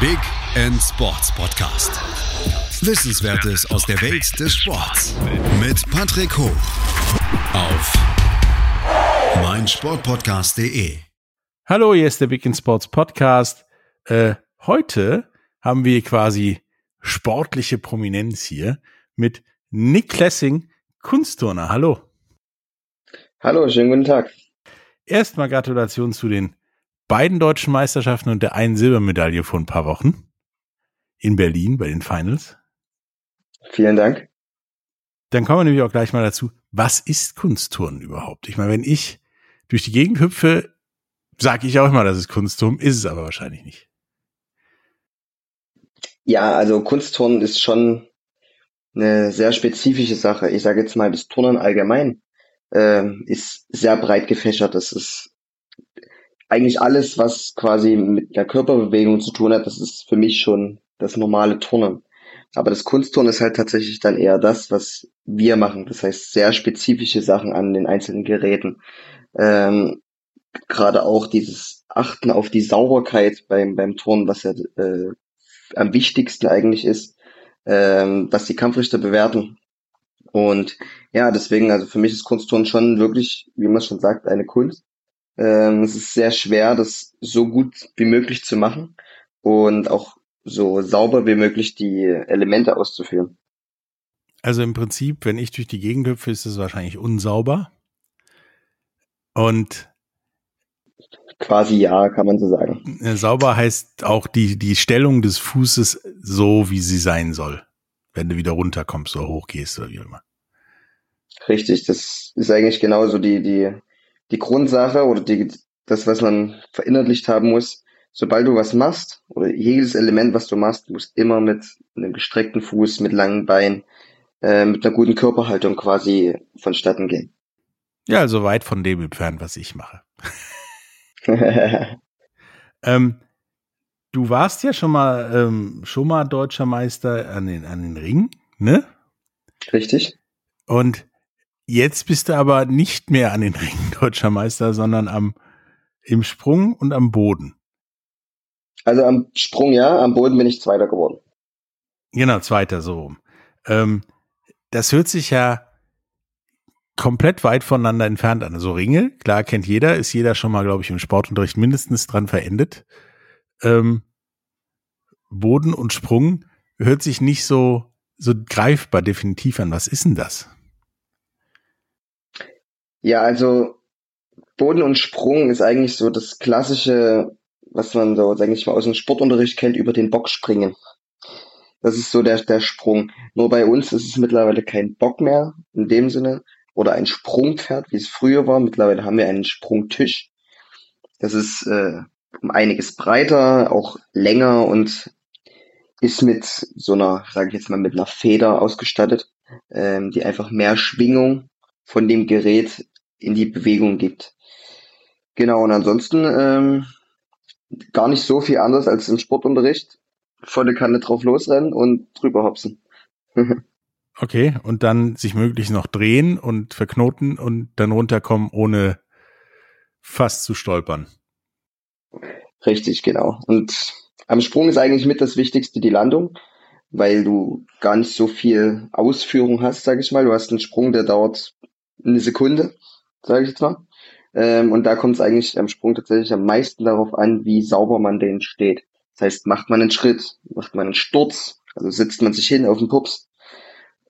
Big End Sports Podcast. Wissenswertes aus der Welt des Sports mit Patrick Hoch auf meinsportpodcast.de. Hallo, hier ist der Big End Sports Podcast. Äh, heute haben wir quasi sportliche Prominenz hier mit Nick Klessing, Kunstturner. Hallo. Hallo, schönen guten Tag. Erstmal Gratulation zu den beiden deutschen Meisterschaften und der einen Silbermedaille vor ein paar Wochen in Berlin bei den Finals. Vielen Dank. Dann kommen wir nämlich auch gleich mal dazu, was ist Kunstturnen überhaupt? Ich meine, wenn ich durch die Gegend hüpfe, sage ich auch immer, das ist Kunstturnen, ist es aber wahrscheinlich nicht. Ja, also Kunstturnen ist schon eine sehr spezifische Sache. Ich sage jetzt mal, das Turnen allgemein äh, ist sehr breit gefächert. Das ist eigentlich alles, was quasi mit der Körperbewegung zu tun hat, das ist für mich schon das normale Turnen. Aber das Kunstturnen ist halt tatsächlich dann eher das, was wir machen. Das heißt, sehr spezifische Sachen an den einzelnen Geräten. Ähm, Gerade auch dieses Achten auf die Sauberkeit beim, beim Turnen, was ja äh, am wichtigsten eigentlich ist, ähm, dass die Kampfrichter bewerten. Und ja, deswegen, also für mich ist Kunstturnen schon wirklich, wie man schon sagt, eine Kunst. Ähm, es ist sehr schwer, das so gut wie möglich zu machen und auch so sauber wie möglich die Elemente auszuführen. Also im Prinzip, wenn ich durch die Gegend hüpfe, ist es wahrscheinlich unsauber. Und quasi ja, kann man so sagen. Äh, sauber heißt auch die, die Stellung des Fußes so, wie sie sein soll, wenn du wieder runterkommst oder hochgehst oder wie immer. Richtig, das ist eigentlich genauso die, die die Grundsache oder die, das, was man verinnerlicht haben muss, sobald du was machst oder jedes Element, was du machst, muss immer mit einem gestreckten Fuß, mit langen Beinen, äh, mit einer guten Körperhaltung quasi vonstatten gehen. Ja, also weit von dem entfernt, was ich mache. ähm, du warst ja schon mal ähm, schon mal deutscher Meister an den an den Ringen, ne? Richtig. Und Jetzt bist du aber nicht mehr an den Ringen deutscher Meister, sondern am, im Sprung und am Boden. Also am Sprung ja, am Boden bin ich Zweiter geworden. Genau, Zweiter so rum. Ähm, das hört sich ja komplett weit voneinander entfernt an. Also Ringe, klar kennt jeder, ist jeder schon mal, glaube ich, im Sportunterricht mindestens dran verendet. Ähm, Boden und Sprung hört sich nicht so, so greifbar definitiv an. Was ist denn das? Ja, also Boden und Sprung ist eigentlich so das klassische, was man so, sag ich mal, aus dem Sportunterricht kennt, über den Bock springen. Das ist so der, der Sprung. Nur bei uns ist es mittlerweile kein Bock mehr in dem Sinne oder ein Sprungpferd, wie es früher war. Mittlerweile haben wir einen Sprungtisch. Das ist äh, um einiges breiter, auch länger und ist mit so einer, sage ich jetzt mal, mit einer Feder ausgestattet, ähm, die einfach mehr Schwingung von dem Gerät in die Bewegung gibt. Genau, und ansonsten ähm, gar nicht so viel anders als im Sportunterricht. Volle Kanne drauf losrennen und drüber hopsen. okay, und dann sich möglichst noch drehen und verknoten und dann runterkommen, ohne fast zu stolpern. Richtig, genau. Und am Sprung ist eigentlich mit das Wichtigste die Landung, weil du gar nicht so viel Ausführung hast, sag ich mal. Du hast einen Sprung, der dauert eine Sekunde, sage ich jetzt mal. Ähm, und da kommt es eigentlich am Sprung tatsächlich am meisten darauf an, wie sauber man den steht. Das heißt, macht man einen Schritt, macht man einen Sturz, also sitzt man sich hin auf den Pups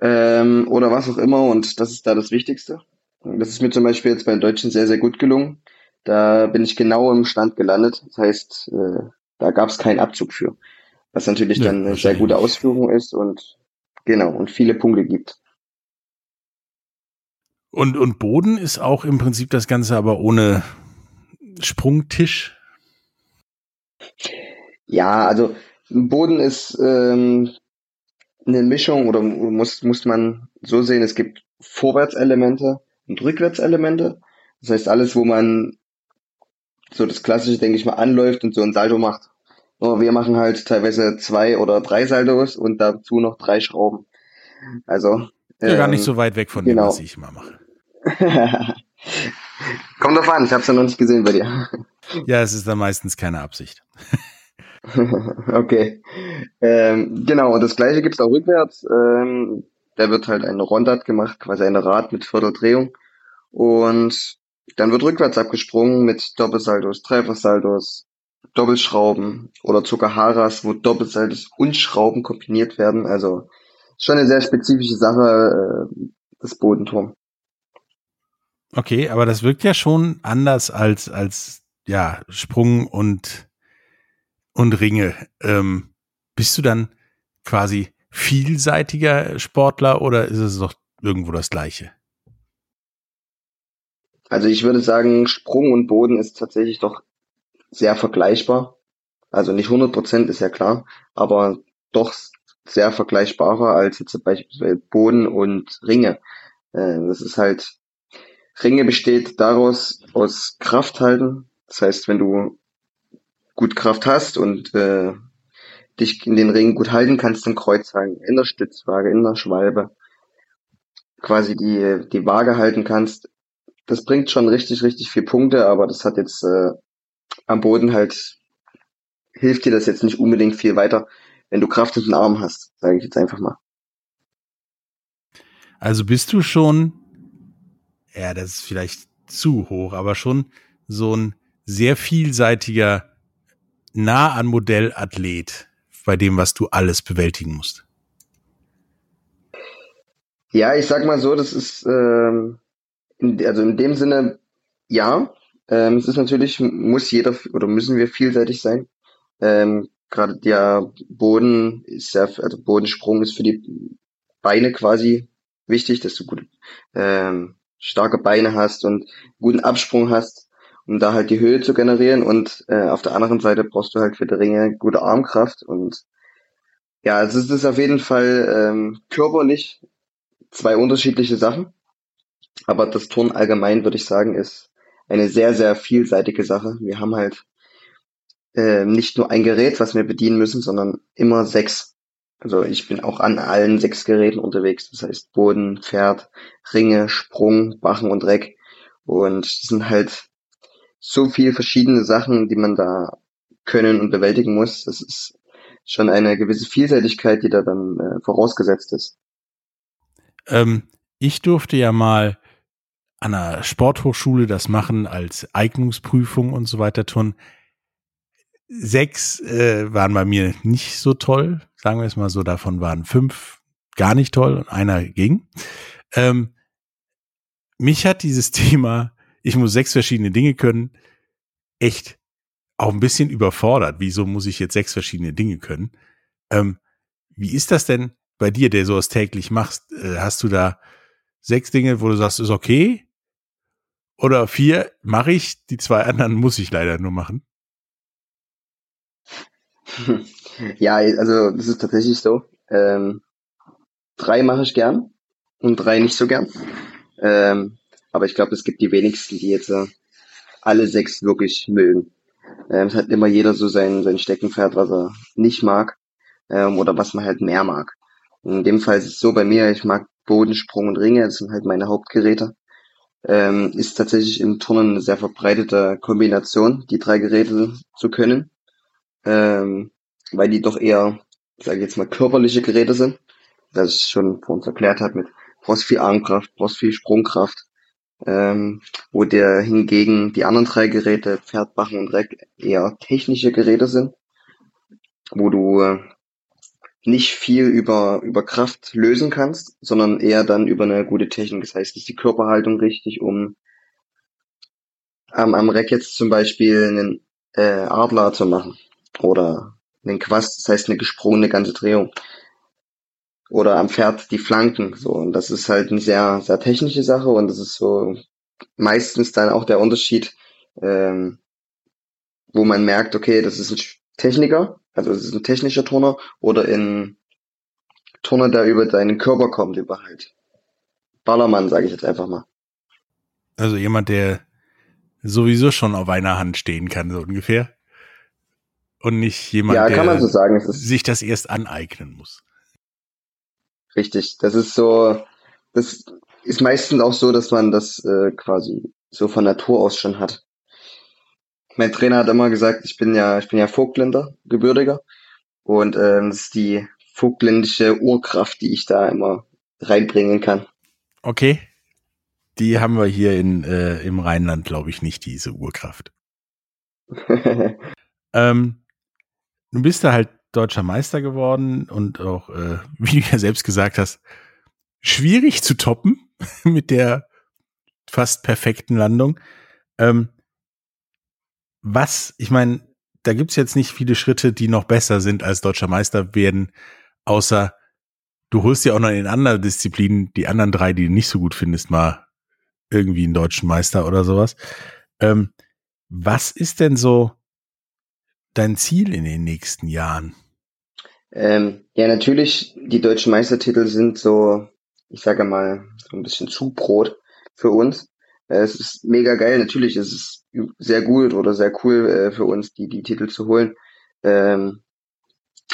ähm, oder was auch immer und das ist da das Wichtigste. Das ist mir zum Beispiel jetzt bei den Deutschen sehr, sehr gut gelungen. Da bin ich genau im Stand gelandet. Das heißt, äh, da gab es keinen Abzug für. Was natürlich ja, dann eine sehr gute Ausführung ist und genau und viele Punkte gibt. Und, und Boden ist auch im Prinzip das Ganze, aber ohne Sprungtisch. Ja, also Boden ist ähm, eine Mischung oder muss, muss man so sehen, es gibt Vorwärtselemente und Rückwärtselemente. Das heißt, alles, wo man so das Klassische, denke ich mal, anläuft und so ein Salto macht. Nur wir machen halt teilweise zwei oder drei Saltos und dazu noch drei Schrauben. Also ja, gar nicht ähm, so weit weg von genau. dem, was ich immer mache. Kommt drauf an, ich habe es ja noch nicht gesehen bei dir. Ja, es ist dann meistens keine Absicht. okay. Ähm, genau, und das gleiche gibt's auch rückwärts. Ähm, da wird halt ein Rondat gemacht, quasi ein Rad mit Vierteldrehung. Und dann wird rückwärts abgesprungen mit Doppelsaldos, Dreifachsaldos, Doppelschrauben oder sogar Haras, wo Doppelsaldos und Schrauben kombiniert werden. Also schon eine sehr spezifische Sache, äh, das Bodenturm. Okay, aber das wirkt ja schon anders als, als ja, Sprung und, und Ringe. Ähm, bist du dann quasi vielseitiger Sportler oder ist es doch irgendwo das Gleiche? Also ich würde sagen, Sprung und Boden ist tatsächlich doch sehr vergleichbar. Also nicht 100 Prozent ist ja klar, aber doch sehr vergleichbarer als jetzt beispielsweise Boden und Ringe. Äh, das ist halt, Ringe besteht daraus aus Kraft halten. Das heißt, wenn du gut Kraft hast und äh, dich in den Ring gut halten kannst, dann Kreuz halten, in der Stützwaage, in der Schwalbe, quasi die, die Waage halten kannst, das bringt schon richtig, richtig viel Punkte, aber das hat jetzt äh, am Boden halt, hilft dir das jetzt nicht unbedingt viel weiter, wenn du Kraft in den Arm hast, sage ich jetzt einfach mal. Also bist du schon, ja, das ist vielleicht zu hoch, aber schon so ein sehr vielseitiger, nah an Modellathlet bei dem, was du alles bewältigen musst. Ja, ich sag mal so, das ist, ähm, also in dem Sinne, ja. Ähm, es ist natürlich, muss jeder oder müssen wir vielseitig sein. Ähm, Gerade der Boden ist ja, also Bodensprung ist für die Beine quasi wichtig, dass du gut ähm, starke Beine hast und guten Absprung hast, um da halt die Höhe zu generieren. Und äh, auf der anderen Seite brauchst du halt für die Ringe gute Armkraft. Und ja, also es ist auf jeden Fall ähm, körperlich zwei unterschiedliche Sachen. Aber das Turnen allgemein, würde ich sagen, ist eine sehr, sehr vielseitige Sache. Wir haben halt äh, nicht nur ein Gerät, was wir bedienen müssen, sondern immer sechs. Also ich bin auch an allen sechs Geräten unterwegs. Das heißt Boden, Pferd, Ringe, Sprung, Bachen und Reck. Und es sind halt so viele verschiedene Sachen, die man da können und bewältigen muss. Das ist schon eine gewisse Vielseitigkeit, die da dann äh, vorausgesetzt ist. Ähm, ich durfte ja mal an einer Sporthochschule das machen als Eignungsprüfung und so weiter tun. Sechs äh, waren bei mir nicht so toll, sagen wir es mal so. Davon waren fünf gar nicht toll und einer ging. Ähm, mich hat dieses Thema, ich muss sechs verschiedene Dinge können, echt auch ein bisschen überfordert. Wieso muss ich jetzt sechs verschiedene Dinge können? Ähm, wie ist das denn bei dir, der sowas täglich machst? Äh, hast du da sechs Dinge, wo du sagst, ist okay? Oder vier mache ich, die zwei anderen muss ich leider nur machen. Ja, also das ist tatsächlich so. Ähm, drei mache ich gern und drei nicht so gern. Ähm, aber ich glaube, es gibt die wenigsten, die jetzt äh, alle sechs wirklich mögen. Ähm, es hat immer jeder so sein, sein Steckenpferd, was er nicht mag ähm, oder was man halt mehr mag. In dem Fall ist es so bei mir, ich mag Bodensprung und Ringe, das sind halt meine Hauptgeräte ähm, ist tatsächlich im Turnen eine sehr verbreitete Kombination, die drei Geräte zu können, ähm, weil die doch eher, sage ich jetzt mal, körperliche Geräte sind. Das ich schon vor uns erklärt habe mit brauchst Armkraft, brauchst Sprungkraft, ähm, wo der hingegen die anderen drei Geräte, Pferd, Bachen und Reck, eher technische Geräte sind, wo du äh, nicht viel über, über Kraft lösen kannst, sondern eher dann über eine gute Technik. Das heißt, ist die Körperhaltung richtig, um am, am Reck jetzt zum Beispiel einen äh, Adler zu machen oder einen Quast, das heißt eine gesprungene ganze Drehung oder am Pferd die Flanken so und das ist halt eine sehr sehr technische Sache und das ist so meistens dann auch der Unterschied, ähm, wo man merkt, okay, das ist ein Techniker also es ist ein technischer Turner oder ein Turner, der über deinen Körper kommt, über halt Ballermann, sage ich jetzt einfach mal. Also jemand, der sowieso schon auf einer Hand stehen kann, so ungefähr. Und nicht jemand, ja, der so sagen, sich das erst aneignen muss. Richtig, das ist so, das ist meistens auch so, dass man das äh, quasi so von Natur aus schon hat. mein Trainer hat immer gesagt, ich bin ja, ich bin ja Vogtländer, gebürtiger. Und ähm, das ist die vogtländische Urkraft, die ich da immer reinbringen kann. Okay. Die haben wir hier in, äh, im Rheinland, glaube ich, nicht, diese Urkraft. ähm, du bist da halt deutscher Meister geworden und auch, äh, wie du ja selbst gesagt hast, schwierig zu toppen mit der fast perfekten Landung. Ähm, was, ich meine, da gibt's jetzt nicht viele Schritte, die noch besser sind als deutscher Meister werden, außer du holst ja auch noch in anderen Disziplinen die anderen drei, die du nicht so gut findest, mal irgendwie einen deutschen Meister oder sowas. Ähm, was ist denn so dein Ziel in den nächsten Jahren? Ähm, ja, natürlich, die deutschen Meistertitel sind so, ich sage mal, so ein bisschen Zubrot für uns. Äh, es ist mega geil, natürlich ist es sehr gut oder sehr cool äh, für uns, die, die Titel zu holen. Ähm,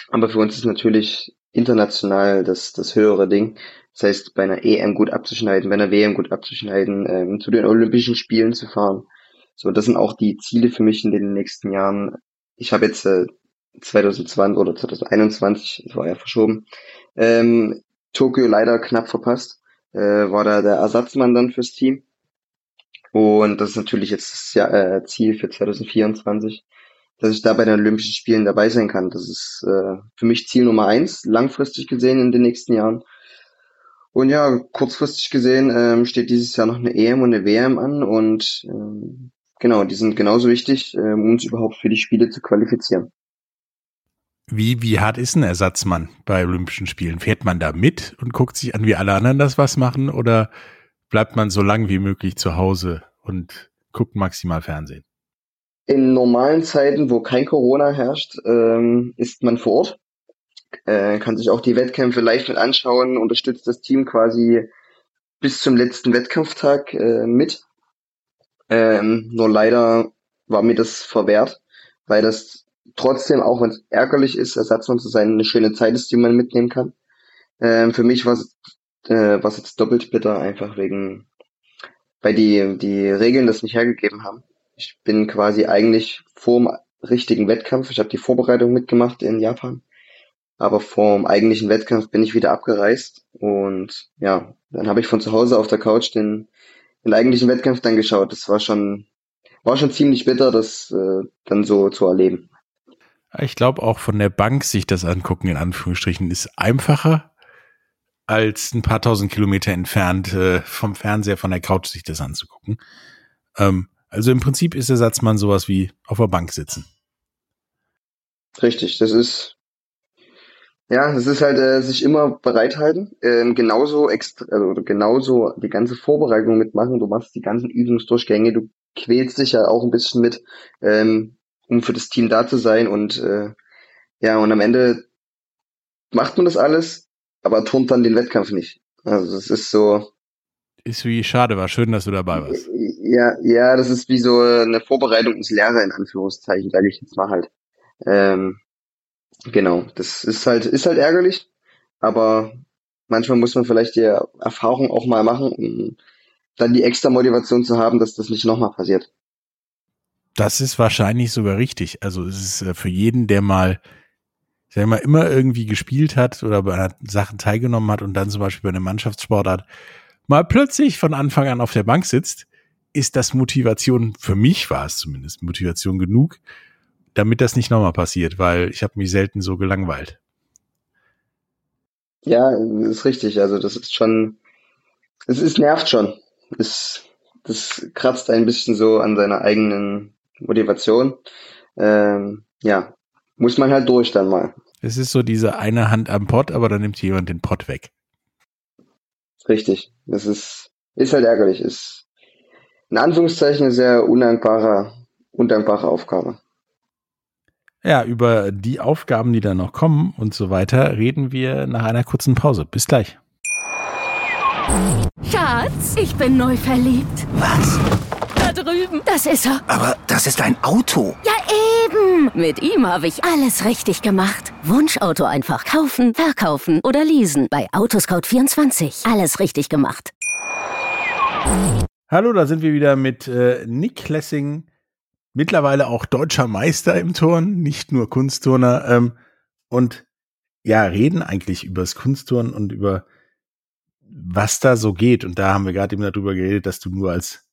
aber für uns ist natürlich international das, das höhere Ding. Das heißt, bei einer EM gut abzuschneiden, bei einer WM gut abzuschneiden, ähm, zu den Olympischen Spielen zu fahren. So, das sind auch die Ziele für mich in den nächsten Jahren. Ich habe jetzt äh, 2020 oder 2021, das war ja verschoben, ähm, Tokio leider knapp verpasst. Äh, war da der Ersatzmann dann fürs Team. Und das ist natürlich jetzt das Jahr, äh, Ziel für 2024, dass ich da bei den Olympischen Spielen dabei sein kann. Das ist äh, für mich Ziel Nummer eins, langfristig gesehen in den nächsten Jahren. Und ja, kurzfristig gesehen ähm, steht dieses Jahr noch eine EM und eine WM an und ähm, genau, die sind genauso wichtig, ähm, um uns überhaupt für die Spiele zu qualifizieren. Wie, wie hart ist ein Ersatzmann bei Olympischen Spielen? Fährt man da mit und guckt sich an, wie alle anderen das was machen oder bleibt man so lang wie möglich zu Hause und guckt maximal Fernsehen? In normalen Zeiten, wo kein Corona herrscht, ähm, ist man vor Ort, äh, kann sich auch die Wettkämpfe live mit anschauen, unterstützt das Team quasi bis zum letzten Wettkampftag äh, mit. Ähm, nur leider war mir das verwehrt, weil das trotzdem, auch wenn es ärgerlich ist, Ersatzmann zu sein, eine schöne Zeit ist, die man mitnehmen kann. Ähm, für mich war es äh, jetzt doppelt bitter, einfach wegen, weil die, die Regeln das nicht hergegeben haben. Ich bin quasi eigentlich vorm richtigen Wettkampf, ich habe die Vorbereitung mitgemacht in Japan, aber vorm eigentlichen Wettkampf bin ich wieder abgereist und ja, dann habe ich von zu Hause auf der Couch den, den eigentlichen Wettkampf dann geschaut. Das war schon, war schon ziemlich bitter, das äh, dann so zu erleben. Ich glaube auch von der Bank sich das angucken, in Anführungsstrichen, ist einfacher, als ein paar tausend Kilometer entfernt äh, vom Fernseher, von der Couch sich das anzugucken. Ähm, also im Prinzip ist Ersatzmann sowas wie auf der Bank sitzen. Richtig, das ist ja, das ist halt äh, sich immer bereithalten, ähm, genauso extra, also genauso die ganze Vorbereitung mitmachen. Du machst die ganzen Übungsdurchgänge, du quälst dich ja auch ein bisschen mit, ähm, um für das Team da zu sein und äh, ja und am Ende macht man das alles aber turnt dann den Wettkampf nicht. Also es ist so. Ist wie schade, war schön, dass du dabei warst. Ja, ja, das ist wie so eine Vorbereitung ins Lehrer in Anführungszeichen, sage ich jetzt mal halt. Ähm, genau, das ist halt, ist halt ärgerlich, aber manchmal muss man vielleicht die Erfahrung auch mal machen, um dann die extra Motivation zu haben, dass das nicht nochmal passiert. Das ist wahrscheinlich sogar richtig. Also es ist äh, für jeden, der mal der immer, immer irgendwie gespielt hat oder bei Sachen teilgenommen hat und dann zum Beispiel bei einer Mannschaftssportart mal plötzlich von Anfang an auf der Bank sitzt, ist das Motivation, für mich war es zumindest Motivation genug, damit das nicht nochmal passiert, weil ich habe mich selten so gelangweilt. Ja, ist richtig. Also das ist schon, es ist nervt schon. Es, das kratzt ein bisschen so an seiner eigenen Motivation. Ähm, ja, muss man halt durch dann mal. Es ist so diese eine Hand am Pott, aber dann nimmt jemand den Pott weg. Richtig. Das ist, ist halt ärgerlich. Ist in Anführungszeichen eine sehr undankbare, undankbare Aufgabe. Ja, über die Aufgaben, die da noch kommen und so weiter, reden wir nach einer kurzen Pause. Bis gleich. Schatz, ich bin neu verliebt. Was? Da drüben. Das ist er. Aber das ist ein Auto. Ja, eben. Mit ihm habe ich alles richtig gemacht. Wunschauto einfach kaufen, verkaufen oder leasen. Bei Autoscout24. Alles richtig gemacht. Hallo, da sind wir wieder mit äh, Nick Lessing, mittlerweile auch deutscher Meister im Turnen, nicht nur Kunstturner. Ähm, und ja, reden eigentlich über das Kunstturnen und über was da so geht. Und da haben wir gerade eben darüber geredet, dass du nur als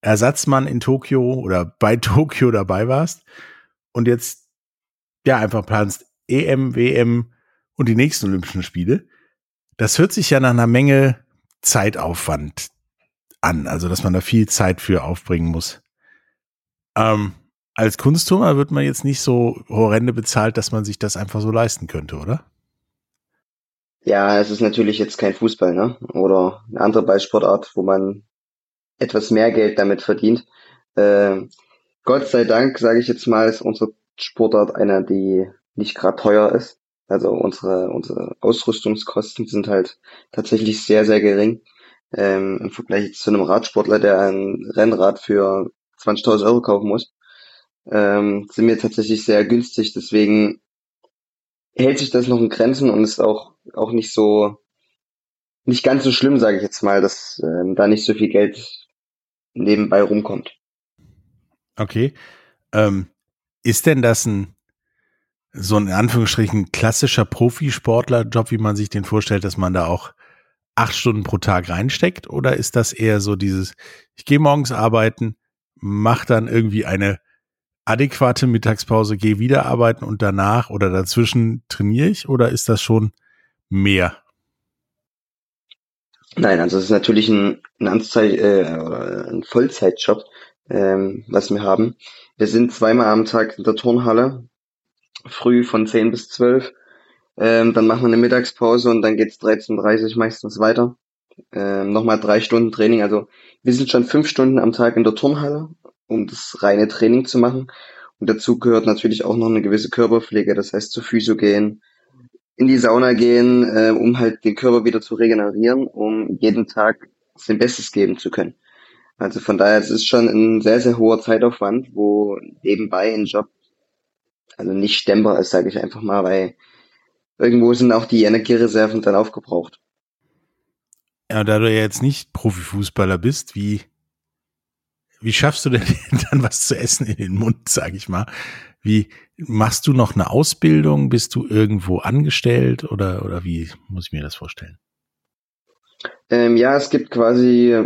Ersatzmann in Tokio oder bei Tokio dabei warst und jetzt ja einfach planst EM, WM und die nächsten Olympischen Spiele. Das hört sich ja nach einer Menge Zeitaufwand an, also dass man da viel Zeit für aufbringen muss. Ähm, als Kunstturner wird man jetzt nicht so horrende bezahlt, dass man sich das einfach so leisten könnte, oder? Ja, es ist natürlich jetzt kein Fußball, ne? Oder eine andere Ballsportart, wo man etwas mehr Geld damit verdient. Äh, Gott sei Dank, sage ich jetzt mal, ist unsere Sportart einer, die nicht gerade teuer ist. Also unsere, unsere Ausrüstungskosten sind halt tatsächlich sehr, sehr gering. Ähm, Im Vergleich zu einem Radsportler, der ein Rennrad für 20.000 Euro kaufen muss, ähm, sind wir tatsächlich sehr günstig. Deswegen hält sich das noch in Grenzen und ist auch, auch nicht so, nicht ganz so schlimm, sage ich jetzt mal, dass ähm, da nicht so viel Geld nebenbei rumkommt. Okay. Ähm, ist denn das ein so ein in Anführungsstrichen klassischer Profisportlerjob, wie man sich den vorstellt, dass man da auch acht Stunden pro Tag reinsteckt? Oder ist das eher so dieses, ich gehe morgens arbeiten, mache dann irgendwie eine adäquate Mittagspause, gehe wieder arbeiten und danach oder dazwischen trainiere ich? Oder ist das schon mehr? Nein, also es ist natürlich ein, ein, Anzei äh, ein Vollzeitjob, ähm, was wir haben. Wir sind zweimal am Tag in der Turnhalle, früh von 10 bis 12. Ähm, dann machen wir eine Mittagspause und dann geht's 13.30 meistens weiter. Ähm, Nochmal drei Stunden Training. Also wir sind schon fünf Stunden am Tag in der Turnhalle, um das reine Training zu machen. Und dazu gehört natürlich auch noch eine gewisse Körperpflege, das heißt zu Physio gehen, in die Sauna gehen, äh, um halt den Körper wieder zu regenerieren, um jeden Tag sein Bestes geben zu können. Also von daher, es ist schon ein sehr, sehr hoher Zeitaufwand, wo nebenbei ein Job also nicht stemmbar ist, sage ich einfach mal, weil irgendwo sind auch die Energiereserven dann aufgebraucht. Ja, da du ja jetzt nicht Profifußballer bist, wie, wie schaffst du denn dann was zu essen in den Mund, sag ich mal? Wie machst du noch eine Ausbildung? Bist du irgendwo angestellt oder, oder wie muss ich mir das vorstellen? Ähm, ja, es gibt quasi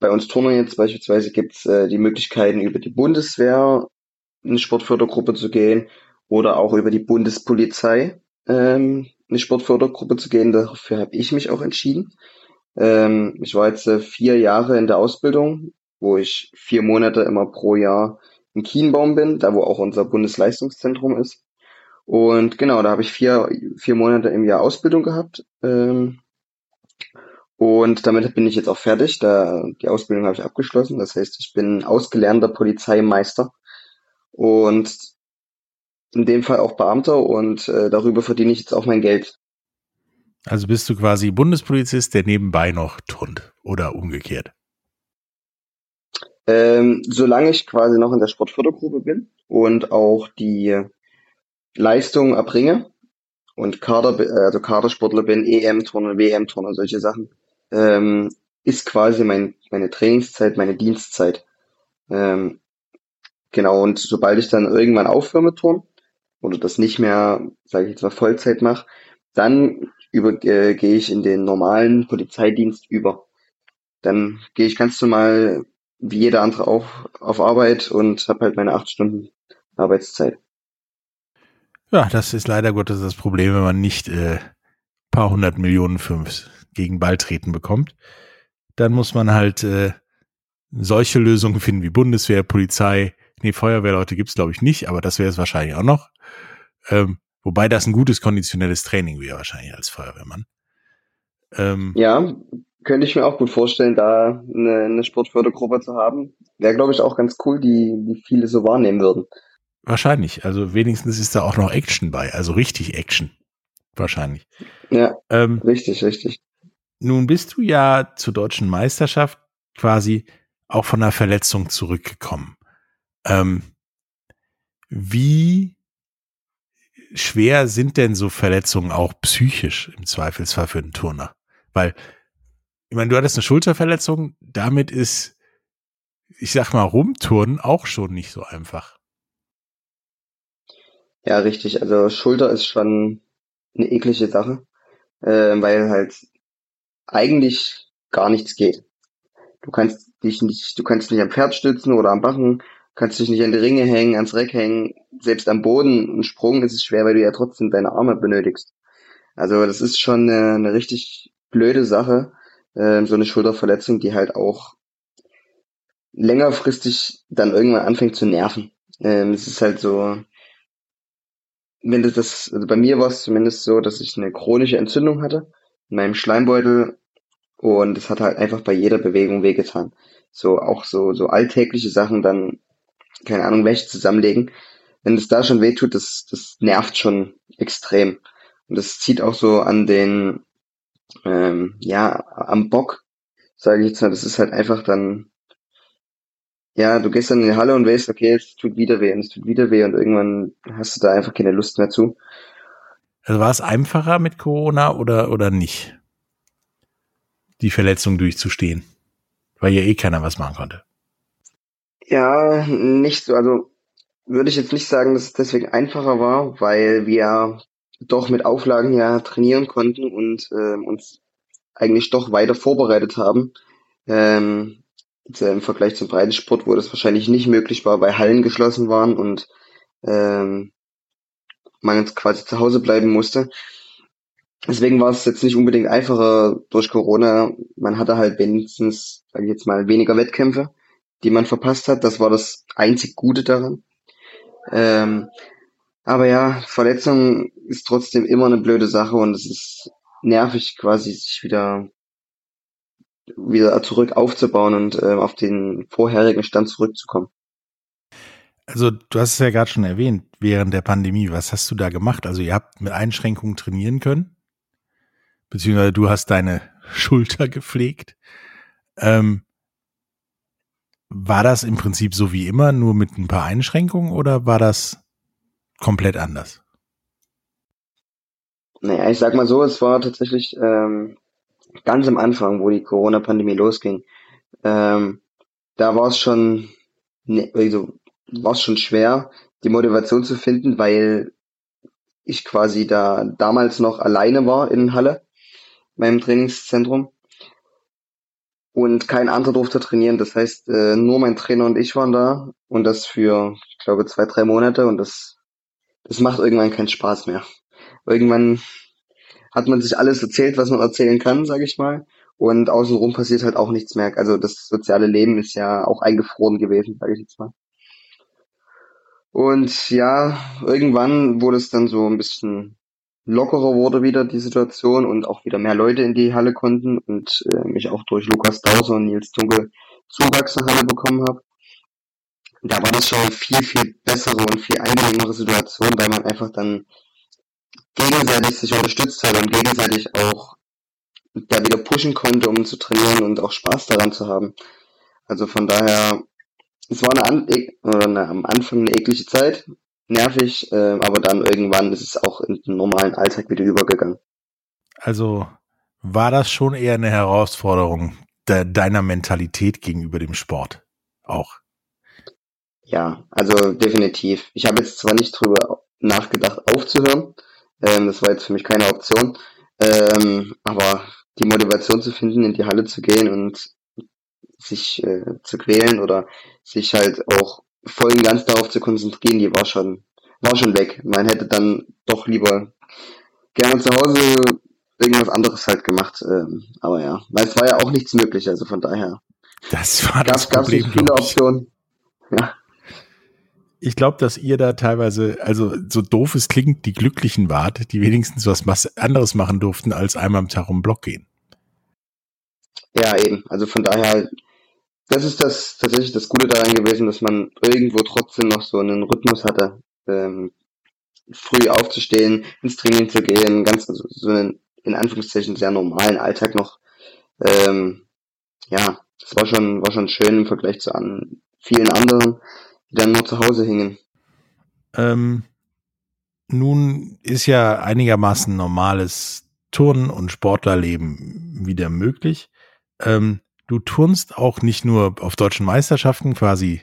bei uns Turnern jetzt beispielsweise gibt's äh, die Möglichkeiten über die Bundeswehr in eine Sportfördergruppe zu gehen oder auch über die Bundespolizei ähm, eine Sportfördergruppe zu gehen. Dafür habe ich mich auch entschieden. Ähm, ich war jetzt äh, vier Jahre in der Ausbildung, wo ich vier Monate immer pro Jahr in Kienbaum bin, da wo auch unser Bundesleistungszentrum ist. Und genau, da habe ich vier, vier Monate im Jahr Ausbildung gehabt. Ähm, und damit bin ich jetzt auch fertig. Da, die Ausbildung habe ich abgeschlossen. Das heißt, ich bin ausgelernter Polizeimeister und in dem Fall auch Beamter und äh, darüber verdiene ich jetzt auch mein Geld. Also bist du quasi Bundespolizist, der nebenbei noch turnt oder umgekehrt? Ähm, solange ich quasi noch in der Sportfördergruppe bin und auch die Leistung erbringe und Kader, also Kadersportler bin, EM-Turner, WM-Turner, solche Sachen, ähm, ist quasi mein, meine Trainingszeit, meine Dienstzeit. Ähm, genau, und sobald ich dann irgendwann aufhöre mit Turnen, oder das nicht mehr, sage ich jetzt mal, Vollzeit mache, dann über, äh, gehe ich in den normalen Polizeidienst über. Dann gehe ich ganz normal wie jeder andere auf, auf Arbeit und habe halt meine acht Stunden Arbeitszeit. Ja, das ist leider Gottes das Problem, wenn man nicht äh, paar hundert Millionen Fünfs gegen Ball treten bekommt. Dann muss man halt äh, solche Lösungen finden wie Bundeswehr, Polizei. Nee, Feuerwehrleute gibt's glaube ich nicht, aber das wäre es wahrscheinlich auch noch. Ähm, wobei das ein gutes konditionelles Training wäre wahrscheinlich als Feuerwehrmann. Ähm, ja, könnte ich mir auch gut vorstellen, da eine, eine Sportfördergruppe zu haben. Wäre, glaube ich, auch ganz cool, die, die viele so wahrnehmen würden. Wahrscheinlich. Also wenigstens ist da auch noch Action bei. Also richtig Action. Wahrscheinlich. Ja, ähm, richtig, richtig. Nun bist du ja zur deutschen Meisterschaft quasi auch von einer Verletzung zurückgekommen. Ähm, wie schwer sind denn so Verletzungen auch psychisch im Zweifelsfall für einen Turner? Weil, ich meine, du hattest eine Schulterverletzung, damit ist ich sag mal, rumturnen auch schon nicht so einfach. Ja, richtig. Also Schulter ist schon eine eklige Sache, äh, weil halt eigentlich gar nichts geht. Du kannst dich nicht, du kannst nicht am Pferd stützen oder am Bachen, kannst dich nicht an die Ringe hängen, ans Reck hängen, selbst am Boden, ein Sprung ist es schwer, weil du ja trotzdem deine Arme benötigst. Also das ist schon eine, eine richtig blöde Sache, äh, so eine Schulterverletzung, die halt auch längerfristig dann irgendwann anfängt zu nerven. Ähm, es ist halt so, wenn das, das also bei mir war es zumindest so, dass ich eine chronische Entzündung hatte in meinem Schleimbeutel und es hat halt einfach bei jeder Bewegung wehgetan. So auch so so alltägliche Sachen dann keine Ahnung Wäsche zusammenlegen. Wenn es da schon wehtut, das das nervt schon extrem und das zieht auch so an den ähm, ja am Bock, sage ich jetzt mal. Das ist halt einfach dann ja, du gehst dann in die Halle und weißt, okay, es tut wieder weh und es tut wieder weh und irgendwann hast du da einfach keine Lust mehr zu. Also war es einfacher mit Corona oder, oder nicht? Die Verletzung durchzustehen? Weil ja eh keiner was machen konnte. Ja, nicht so. Also würde ich jetzt nicht sagen, dass es deswegen einfacher war, weil wir doch mit Auflagen ja trainieren konnten und äh, uns eigentlich doch weiter vorbereitet haben. Ähm, im Vergleich zum Breitensport, wo das wahrscheinlich nicht möglich war, weil Hallen geschlossen waren und ähm, man jetzt quasi zu Hause bleiben musste. Deswegen war es jetzt nicht unbedingt einfacher durch Corona. Man hatte halt wenigstens, sage ich jetzt mal, weniger Wettkämpfe, die man verpasst hat. Das war das einzig Gute daran. Ähm, aber ja, Verletzung ist trotzdem immer eine blöde Sache und es ist nervig, quasi sich wieder wieder zurück aufzubauen und äh, auf den vorherigen Stand zurückzukommen. Also du hast es ja gerade schon erwähnt, während der Pandemie, was hast du da gemacht? Also ihr habt mit Einschränkungen trainieren können, beziehungsweise du hast deine Schulter gepflegt. Ähm, war das im Prinzip so wie immer, nur mit ein paar Einschränkungen oder war das komplett anders? Naja, ich sag mal so, es war tatsächlich ähm, ganz am Anfang, wo die Corona-Pandemie losging, ähm, da war es schon, ne, also war es schon schwer, die Motivation zu finden, weil ich quasi da damals noch alleine war in Halle, meinem Trainingszentrum. Und kein anderer durfte trainieren. Das heißt, äh, nur mein Trainer und ich waren da und das für, ich glaube, zwei, drei Monate und das, das macht irgendwann keinen Spaß mehr. Irgendwann hat man sich alles erzählt, was man erzählen kann, sage ich mal. Und außenrum passiert halt auch nichts mehr. Also das soziale Leben ist ja auch eingefroren gewesen, sage ich jetzt mal. Und ja, irgendwann wurde es dann so ein bisschen lockerer wurde wieder die Situation und auch wieder mehr Leute in die Halle konnten und äh, mich auch durch Lukas Dauser und Nils Dunkel Zuwachs zur Halle bekommen habe. Da war das schon viel, viel bessere und viel angenehmere Situation, weil man einfach dann gegenseitig sich unterstützt hat und gegenseitig auch da wieder pushen konnte, um zu trainieren und auch Spaß daran zu haben. Also von daher, es war eine, An e, eine am Anfang eine eklige Zeit, nervig, äh, aber dann irgendwann ist es auch in den normalen Alltag wieder übergegangen. Also war das schon eher eine Herausforderung de deiner Mentalität gegenüber dem Sport auch? Ja, also definitiv. Ich habe jetzt zwar nicht drüber nachgedacht, aufzuhören, ähm, das war jetzt für mich keine Option. Ähm, aber die Motivation zu finden, in die Halle zu gehen und sich äh, zu quälen oder sich halt auch voll und ganz darauf zu konzentrieren, die war schon, war schon weg. Man hätte dann doch lieber gerne zu Hause irgendwas anderes halt gemacht. Ähm, aber ja, weil es war ja auch nichts möglich, also von daher. Das war das gab, Problem. Gab viele Optionen. Ja ich glaube, dass ihr da teilweise, also so doof es klingt, die Glücklichen wart, die wenigstens was anderes machen durften, als einmal am Tag um Block gehen. Ja, eben. Also von daher, das ist das tatsächlich das Gute daran gewesen, dass man irgendwo trotzdem noch so einen Rhythmus hatte, ähm, früh aufzustehen, ins Training zu gehen, ganz also so einen in Anführungszeichen sehr normalen Alltag noch. Ähm, ja, das war schon war schon schön im Vergleich zu an vielen anderen die dann nur zu Hause hingen. Ähm, nun ist ja einigermaßen normales Turnen und Sportlerleben wieder möglich. Ähm, du turnst auch nicht nur auf deutschen Meisterschaften quasi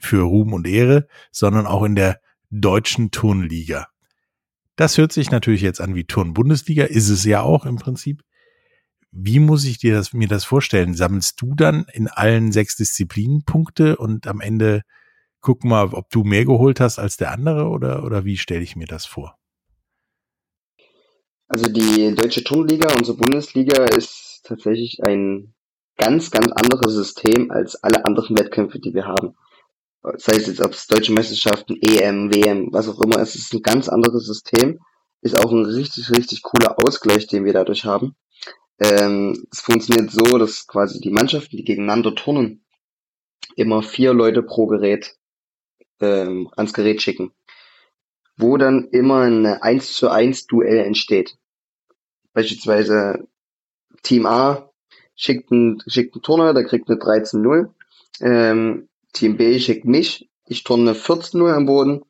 für Ruhm und Ehre, sondern auch in der deutschen Turnliga. Das hört sich natürlich jetzt an wie Turn-Bundesliga, ist es ja auch im Prinzip. Wie muss ich dir das, mir das vorstellen? Sammelst du dann in allen sechs Disziplinen Punkte und am Ende guck mal, ob du mehr geholt hast als der andere oder, oder wie stelle ich mir das vor? Also die deutsche Turnliga, unsere Bundesliga, ist tatsächlich ein ganz, ganz anderes System als alle anderen Wettkämpfe, die wir haben. Sei es jetzt, ob es deutsche Meisterschaften, EM, WM, was auch immer, es ist ein ganz anderes System. Ist auch ein richtig, richtig cooler Ausgleich, den wir dadurch haben. Ähm, es funktioniert so, dass quasi die Mannschaften, die gegeneinander turnen, immer vier Leute pro Gerät ähm, ans Gerät schicken, wo dann immer ein 1 zu 1 Duell entsteht. Beispielsweise Team A schickt einen, schickt einen Turner, der kriegt eine 13-0. Ähm, Team B schickt mich, ich turne 14-0 am Boden.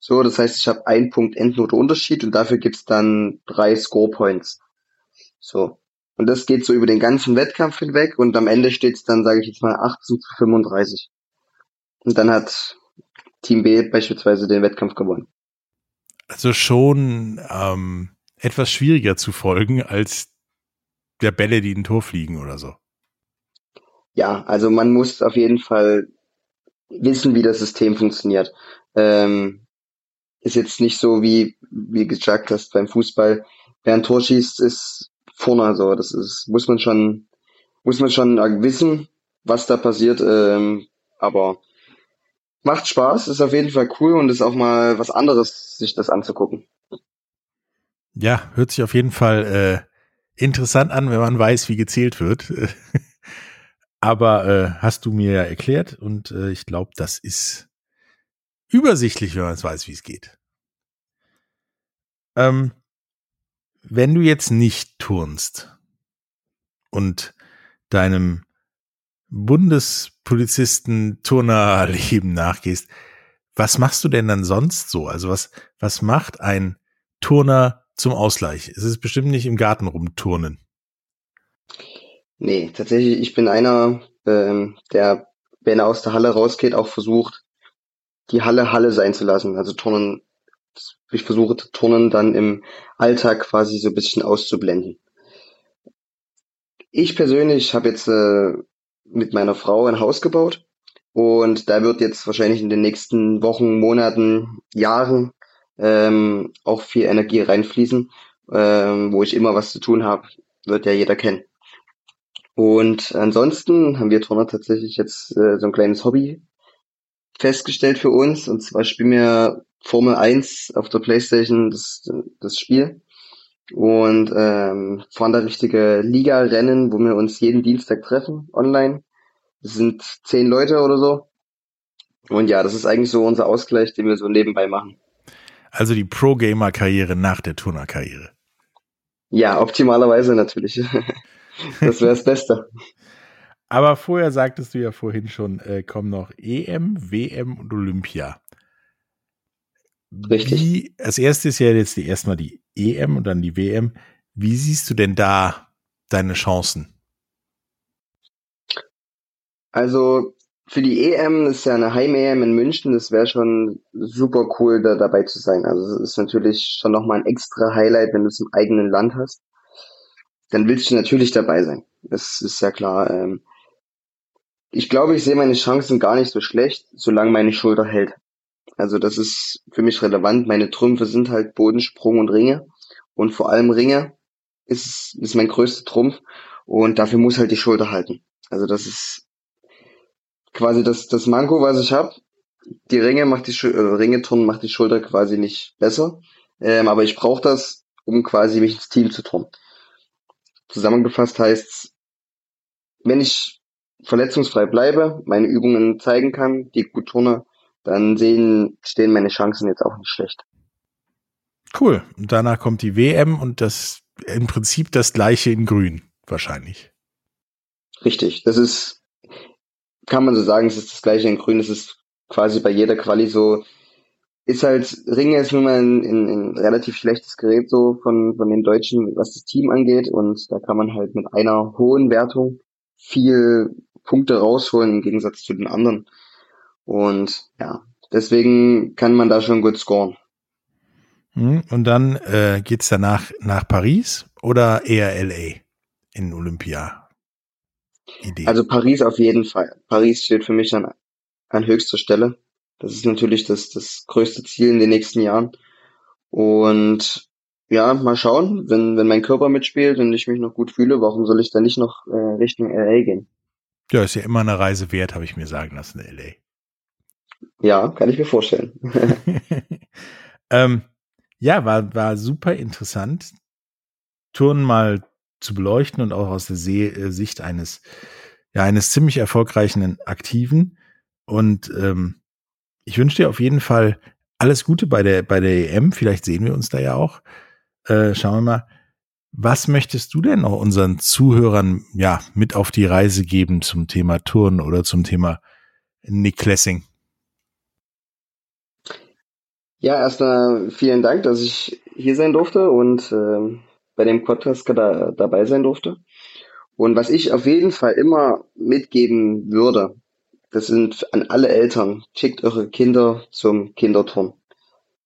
So, das heißt, ich habe einen Punkt Endnote Unterschied und dafür gibt's dann drei Score Points. So. Und das geht so über den ganzen Wettkampf hinweg und am Ende steht's dann, sage ich jetzt mal, 18 zu 35. Und dann hat Team B beispielsweise den Wettkampf gewonnen. Also schon ähm, etwas schwieriger zu folgen als der Bälle, die in ein Tor fliegen oder so. Ja, also man muss auf jeden Fall wissen, wie das System funktioniert. Ähm, ist jetzt nicht so wie, wie gesagt hast beim Fußball. Wer ein Tor schießt, ist vorne so. Das ist, muss man schon, muss man schon wissen, was da passiert. Ähm, aber macht Spaß, ist auf jeden Fall cool und ist auch mal was anderes, sich das anzugucken. Ja, hört sich auf jeden Fall äh, interessant an, wenn man weiß, wie gezählt wird. Aber äh, hast du mir ja erklärt und äh, ich glaube, das ist übersichtlich, wenn man es weiß, wie es geht. Ähm, wenn du jetzt nicht turnst und deinem Bundespolizisten Turnerleben nachgehst, was machst du denn dann sonst so? Also was, was macht ein Turner zum Ausgleich? Es ist bestimmt nicht im Garten rumturnen. Nee, tatsächlich, ich bin einer, ähm, der, wenn er aus der Halle rausgeht, auch versucht, die Halle Halle sein zu lassen. Also Turnen, ich versuche Turnen dann im Alltag quasi so ein bisschen auszublenden. Ich persönlich habe jetzt äh, mit meiner Frau ein Haus gebaut und da wird jetzt wahrscheinlich in den nächsten Wochen, Monaten, Jahren ähm, auch viel Energie reinfließen, ähm, wo ich immer was zu tun habe, wird ja jeder kennen. Und ansonsten haben wir Turner tatsächlich jetzt äh, so ein kleines Hobby festgestellt für uns. Und zwar spielen wir Formel 1 auf der Playstation, das, das Spiel. Und ähm, fahren da richtige Liga-Rennen, wo wir uns jeden Dienstag treffen, online. Das sind zehn Leute oder so. Und ja, das ist eigentlich so unser Ausgleich, den wir so nebenbei machen. Also die Pro-Gamer-Karriere nach der Turner-Karriere. Ja, optimalerweise natürlich. das wäre das Beste. Aber vorher sagtest du ja vorhin schon, äh, kommen noch EM, WM und Olympia. Richtig. Wie, als erstes ja jetzt die, erstmal die EM und dann die WM. Wie siehst du denn da deine Chancen? Also für die EM ist ja eine Heim-EM in München, das wäre schon super cool, da dabei zu sein. Also es ist natürlich schon nochmal ein extra Highlight, wenn du es im eigenen Land hast. Dann willst du natürlich dabei sein. Das ist ja klar. Ähm, ich glaube, ich sehe meine Chancen gar nicht so schlecht, solange meine Schulter hält. Also das ist für mich relevant. Meine Trümpfe sind halt Bodensprung und Ringe. Und vor allem Ringe ist, ist mein größter Trumpf. Und dafür muss halt die Schulter halten. Also das ist quasi das, das Manko, was ich habe. Die Ringe macht die äh, Ringeturnen macht die Schulter quasi nicht besser. Ähm, aber ich brauche das, um quasi mich ins Team zu turnen. Zusammengefasst heißt wenn ich verletzungsfrei bleibe, meine Übungen zeigen kann, die gut turne, dann sehen, stehen meine Chancen jetzt auch nicht schlecht. Cool. Und danach kommt die WM und das im Prinzip das gleiche in Grün, wahrscheinlich. Richtig. Das ist, kann man so sagen, es ist das gleiche in Grün. Es ist quasi bei jeder Quali so, ist halt, Ringe ist nun mal ein, ein, ein relativ schlechtes Gerät so von, von den Deutschen, was das Team angeht. Und da kann man halt mit einer hohen Wertung viel Punkte rausholen im Gegensatz zu den anderen. Und ja, deswegen kann man da schon gut scoren. Hm, und dann äh, geht's danach nach Paris oder eher LA in Olympia? Idee. Also Paris auf jeden Fall. Paris steht für mich an, an höchster Stelle. Das ist natürlich das, das größte Ziel in den nächsten Jahren. Und ja, mal schauen, wenn, wenn mein Körper mitspielt und ich mich noch gut fühle, warum soll ich dann nicht noch äh, Richtung LA gehen? Ja, ist ja immer eine Reise wert, habe ich mir sagen lassen, LA. Ja, kann ich mir vorstellen. ähm, ja, war, war super interessant, Touren mal zu beleuchten und auch aus der See äh, Sicht eines, ja, eines ziemlich erfolgreichen Aktiven. Und ähm, ich wünsche dir auf jeden Fall alles Gute bei der, bei der EM. Vielleicht sehen wir uns da ja auch. Äh, schauen wir mal. Was möchtest du denn auch unseren Zuhörern ja mit auf die Reise geben zum Thema Touren oder zum Thema Nick Lessing? Ja, erstmal vielen Dank, dass ich hier sein durfte und äh, bei dem Podcast da, dabei sein durfte. Und was ich auf jeden Fall immer mitgeben würde, das sind an alle Eltern, schickt eure Kinder zum Kinderturn.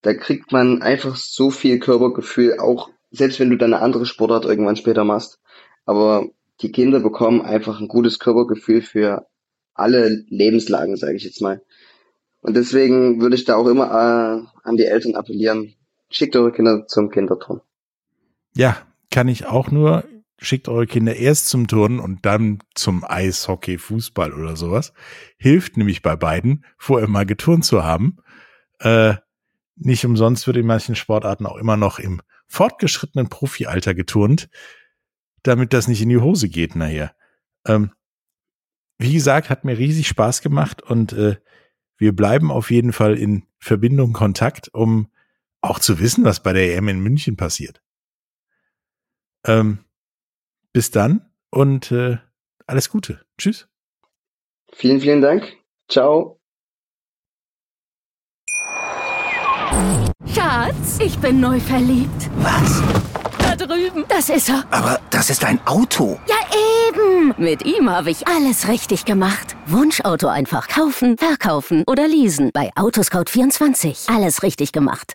Da kriegt man einfach so viel Körpergefühl, auch selbst wenn du dann eine andere Sportart irgendwann später machst. Aber die Kinder bekommen einfach ein gutes Körpergefühl für alle Lebenslagen, sage ich jetzt mal. Und deswegen würde ich da auch immer äh, an die Eltern appellieren, schickt eure Kinder zum Kinderturnen. Ja, kann ich auch nur. Schickt eure Kinder erst zum Turnen und dann zum Eishockey, Fußball oder sowas. Hilft nämlich bei beiden, vorher mal geturnt zu haben. Äh, nicht umsonst wird in manchen Sportarten auch immer noch im fortgeschrittenen Profialter geturnt, damit das nicht in die Hose geht nachher. Ähm, wie gesagt, hat mir riesig Spaß gemacht und äh, wir bleiben auf jeden Fall in Verbindung, Kontakt, um auch zu wissen, was bei der EM in München passiert. Ähm, bis dann und äh, alles Gute. Tschüss. Vielen, vielen Dank. Ciao. Schatz, ich bin neu verliebt. Was? Da drüben. Das ist er. Aber das ist ein Auto. Ja, eben. Mit ihm habe ich alles richtig gemacht. Wunschauto einfach kaufen, verkaufen oder leasen. Bei Autoscout24. Alles richtig gemacht.